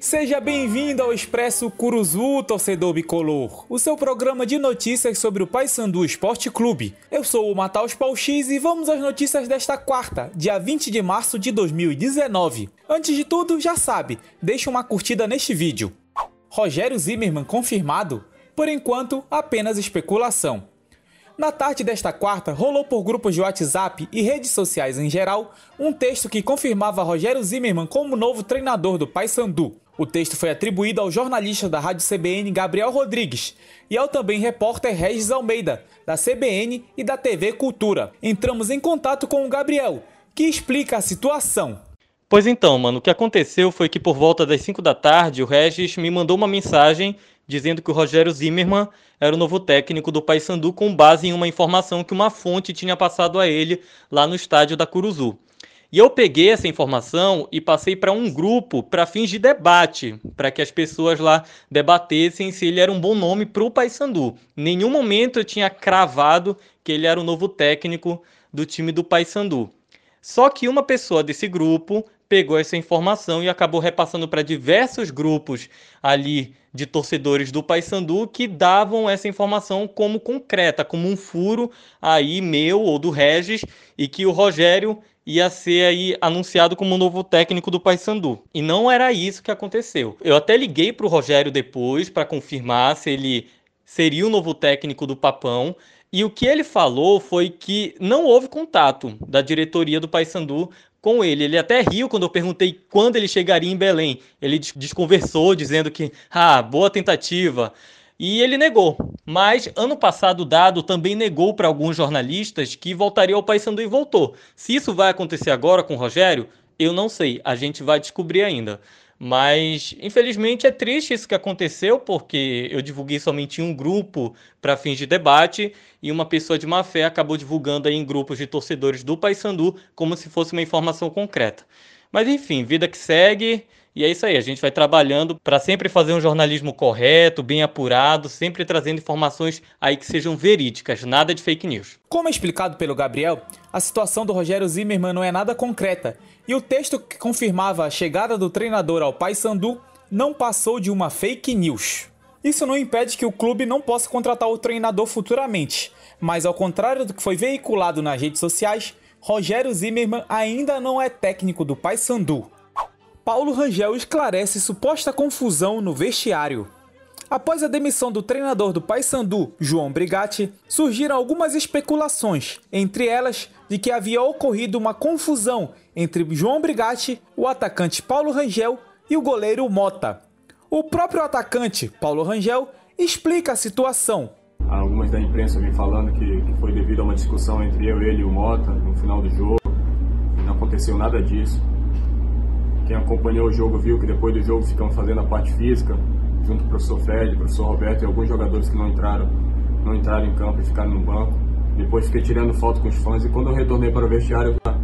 Seja bem-vindo ao Expresso Curuzu, torcedor bicolor, o seu programa de notícias sobre o Paysandu Esporte Clube. Eu sou o Mataus X e vamos às notícias desta quarta, dia 20 de março de 2019. Antes de tudo, já sabe, deixa uma curtida neste vídeo. Rogério Zimmermann confirmado? Por enquanto, apenas especulação. Na tarde desta quarta, rolou por grupos de WhatsApp e redes sociais em geral um texto que confirmava Rogério Zimmermann como novo treinador do Paysandu. O texto foi atribuído ao jornalista da Rádio CBN Gabriel Rodrigues e ao também repórter Regis Almeida, da CBN e da TV Cultura. Entramos em contato com o Gabriel, que explica a situação. Pois então, mano, o que aconteceu foi que por volta das 5 da tarde o Regis me mandou uma mensagem dizendo que o Rogério Zimmermann era o novo técnico do Paysandu com base em uma informação que uma fonte tinha passado a ele lá no estádio da Curuzu. E eu peguei essa informação e passei para um grupo para fins de debate, para que as pessoas lá debatessem se ele era um bom nome para o Paysandu. Em nenhum momento eu tinha cravado que ele era o novo técnico do time do Paysandu. Só que uma pessoa desse grupo pegou essa informação e acabou repassando para diversos grupos ali de torcedores do Paysandu que davam essa informação como concreta, como um furo aí meu ou do Regis e que o Rogério ia ser aí anunciado como novo técnico do Paysandu. E não era isso que aconteceu. Eu até liguei para o Rogério depois para confirmar se ele seria o novo técnico do Papão. E o que ele falou foi que não houve contato da diretoria do Paysandu com ele. Ele até riu quando eu perguntei quando ele chegaria em Belém. Ele desconversou, dizendo que, ah, boa tentativa. E ele negou. Mas ano passado o Dado também negou para alguns jornalistas que voltaria ao Paysandu e voltou. Se isso vai acontecer agora com o Rogério, eu não sei. A gente vai descobrir ainda. Mas, infelizmente, é triste isso que aconteceu, porque eu divulguei somente um grupo para fins de debate e uma pessoa de má fé acabou divulgando aí em grupos de torcedores do Paysandu como se fosse uma informação concreta. Mas, enfim, vida que segue. E é isso aí, a gente vai trabalhando para sempre fazer um jornalismo correto, bem apurado, sempre trazendo informações aí que sejam verídicas, nada de fake news. Como é explicado pelo Gabriel, a situação do Rogério Zimmermann não é nada concreta, e o texto que confirmava a chegada do treinador ao Paysandu não passou de uma fake news. Isso não impede que o clube não possa contratar o treinador futuramente, mas ao contrário do que foi veiculado nas redes sociais, Rogério Zimmermann ainda não é técnico do Paysandu. Paulo Rangel esclarece suposta confusão no vestiário. Após a demissão do treinador do Paysandu, João Brigatti, surgiram algumas especulações, entre elas de que havia ocorrido uma confusão entre João Brigatti, o atacante Paulo Rangel e o goleiro Mota. O próprio atacante, Paulo Rangel, explica a situação. Algumas da imprensa vêm falando que, que foi devido a uma discussão entre eu, ele e o Mota no final do jogo. Não aconteceu nada disso. Quem acompanhou o jogo viu que depois do jogo ficamos fazendo a parte física, junto com o professor Fred, o professor Roberto e alguns jogadores que não entraram, não entraram em campo e ficaram no banco. Depois fiquei tirando foto com os fãs e quando eu retornei para o vestiário, já,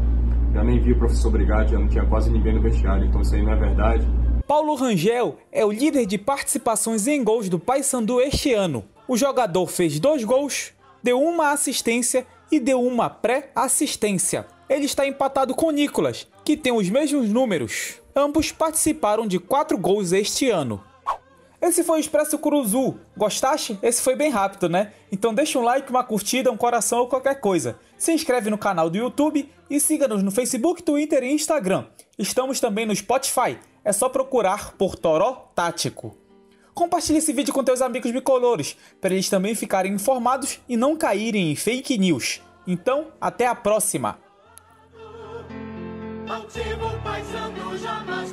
já nem vi o professor Brigatti, já não tinha quase ninguém no vestiário, então isso aí não é verdade. Paulo Rangel é o líder de participações em gols do Paysandu este ano. O jogador fez dois gols, deu uma assistência e deu uma pré-assistência. Ele está empatado com Nicolas, que tem os mesmos números. Ambos participaram de 4 gols este ano. Esse foi o Expresso Curuzu. Gostaste? Esse foi bem rápido, né? Então deixa um like, uma curtida, um coração ou qualquer coisa. Se inscreve no canal do YouTube e siga-nos no Facebook, Twitter e Instagram. Estamos também no Spotify. É só procurar por Toró Tático. Compartilhe esse vídeo com teus amigos bicolores, para eles também ficarem informados e não caírem em fake news. Então, até a próxima! Altivo paisano jamais